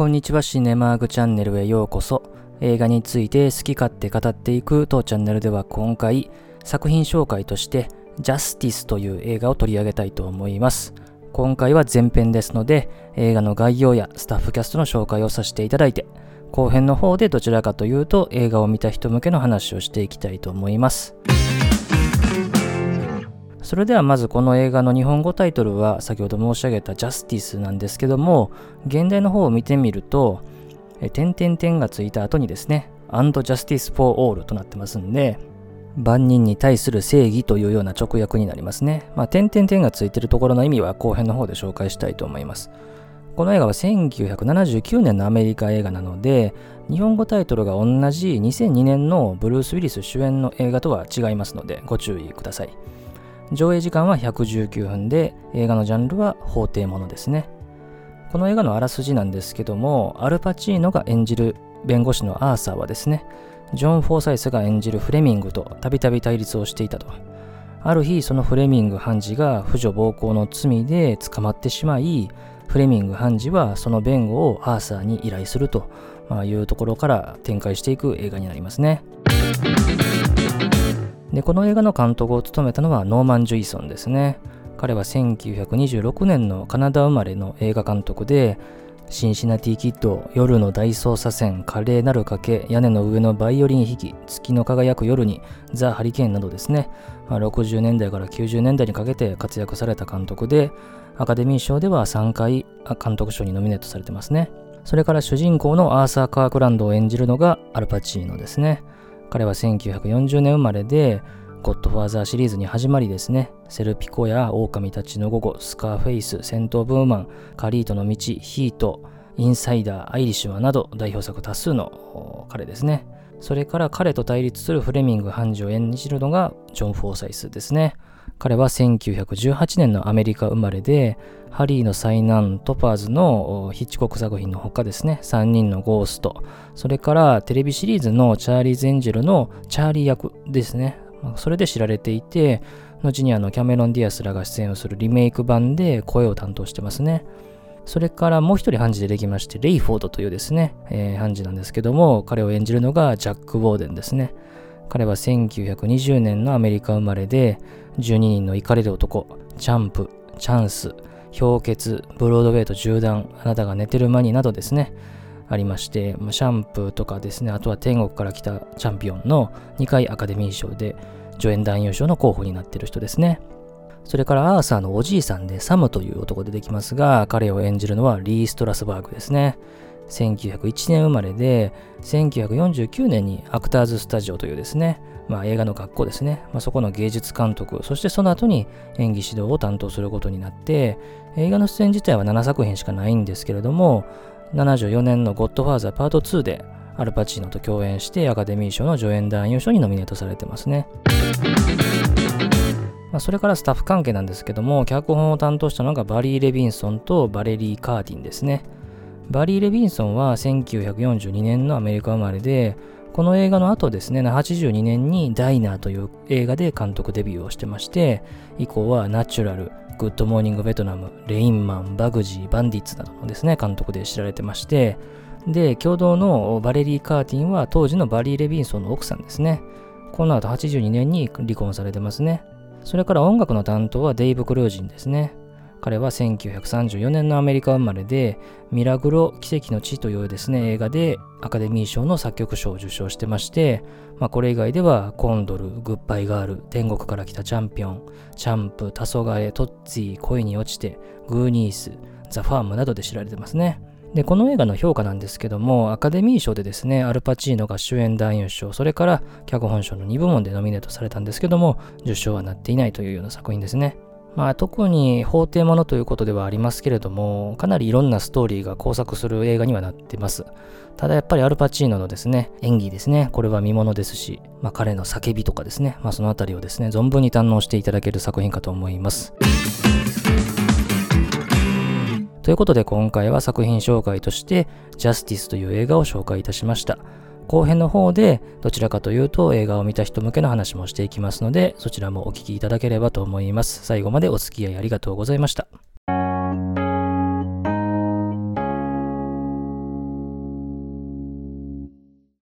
こんにちは、シネマーグチャンネルへようこそ。映画について好き勝手語っていく当チャンネルでは今回、作品紹介として、ジャスティスという映画を取り上げたいと思います。今回は前編ですので、映画の概要やスタッフキャストの紹介をさせていただいて、後編の方でどちらかというと映画を見た人向けの話をしていきたいと思います。それではまずこの映画の日本語タイトルは先ほど申し上げたジャスティスなんですけども、現代の方を見てみると、点々点がついた後にですね、and justice for all となってますんで、万人に対する正義というような直訳になりますね。まあ、点々点がついてるところの意味は後編の方で紹介したいと思います。この映画は1979年のアメリカ映画なので、日本語タイトルが同じ2002年のブルース・ウィリス主演の映画とは違いますのでご注意ください。上映時間は119分で、映画のジャンルは法廷ものですね。この映画のあらすじなんですけども、アルパチーノが演じる弁護士のアーサーはですね、ジョン・フォーサイスが演じるフレミングとたびたび対立をしていたと。ある日、そのフレミング判事が婦女暴行の罪で捕まってしまい、フレミング判事はその弁護をアーサーに依頼するというところから展開していく映画になりますね。で、この映画の監督を務めたのはノーマン・ジュイソンですね。彼は1926年のカナダ生まれの映画監督で、シンシナティ・キッド、夜の大捜査線、華麗なる賭け、屋根の上のバイオリン弾き、月の輝く夜に、ザ・ハリケーンなどですね、まあ、60年代から90年代にかけて活躍された監督で、アカデミー賞では3回監督賞にノミネートされてますね。それから主人公のアーサー・カークランドを演じるのがアルパチーノですね。彼は1940年生まれで、ゴッドファーザーシリーズに始まりですね、セルピコや狼たちの午後、スカーフェイス、戦闘ブーマン、カリートの道、ヒート、インサイダー、アイリッシュマンなど代表作多数の彼ですね。それから彼と対立するフレミング判事を演じるのがジョン・フォーサイスですね。彼は1918年のアメリカ生まれで、ハリーの災難、トパーズのヒッチコック作品の他ですね、3人のゴースト、それからテレビシリーズのチャーリー・ゼンジェルのチャーリー役ですね。それで知られていて、後にあのキャメロン・ディアスらが出演をするリメイク版で声を担当してますね。それからもう一人判事でできまして、レイフォードというですね、えー、判事なんですけども、彼を演じるのがジャック・ウォーデンですね。彼は1920年のアメリカ生まれで、12人の怒れる男、チャンプ、チャンス、氷結、ブロードウェイと縦断、あなたが寝てる間になどですね、ありまして、シャンプーとかですね、あとは天国から来たチャンピオンの2回アカデミー賞で助演男優賞の候補になっている人ですね。それからアーサーのおじいさんでサムという男出てきますが、彼を演じるのはリー・ストラスバーグですね。1901年生まれで、1949年にアクターズスタジオというですね、まあ、映画の学校ですね、まあ、そこの芸術監督、そしてその後に演技指導を担当することになって、映画の出演自体は7作品しかないんですけれども、74年のゴッドファーザーパート2でアルパチーノと共演してアカデミー賞の助演男優賞にノミネートされてますね。まあ、それからスタッフ関係なんですけども、脚本を担当したのがバリー・レビンソンとバレリー・カーティンですね。バリー・レビンソンは1942年のアメリカ生まれで、この映画の後ですね、82年にダイナーという映画で監督デビューをしてまして、以降はナチュラル、グッドモーニングベトナム、レインマン、バグジー、バンディッツなどのですね、監督で知られてまして、で、共同のバレリー・カーティンは当時のバリー・レビンソンの奥さんですね。この後82年に離婚されてますね。それから音楽の担当はデイブ・グルーシンですね。彼は1934年のアメリカ生まれで、ミラグロ奇跡の地というですね、映画でアカデミー賞の作曲賞を受賞してまして、まあ、これ以外ではコンドル、グッバイガール、天国から来たチャンピオン、チャンプ、黄昏、トッツィ、恋に落ちて、グーニース、ザ・ファームなどで知られてますね。で、この映画の評価なんですけども、アカデミー賞でですね、アルパチーノが主演男優賞、それから脚本賞の2部門でノミネートされたんですけども、受賞はなっていないというような作品ですね。まあ、特に法廷ものということではありますけれども、かなりいろんなストーリーが交錯する映画にはなってます。ただやっぱりアルパチーノのですね、演技ですね、これは見ものですし、まあ、彼の叫びとかですね、まあ、そのあたりをですね、存分に堪能していただける作品かと思います。ということで今回は作品紹介として、ジャスティスという映画を紹介いたしました。後編の方でどちらかというと映画を見た人向けの話もしていきますのでそちらもお聴きいただければと思います。最後までお付き合いありがとうございました。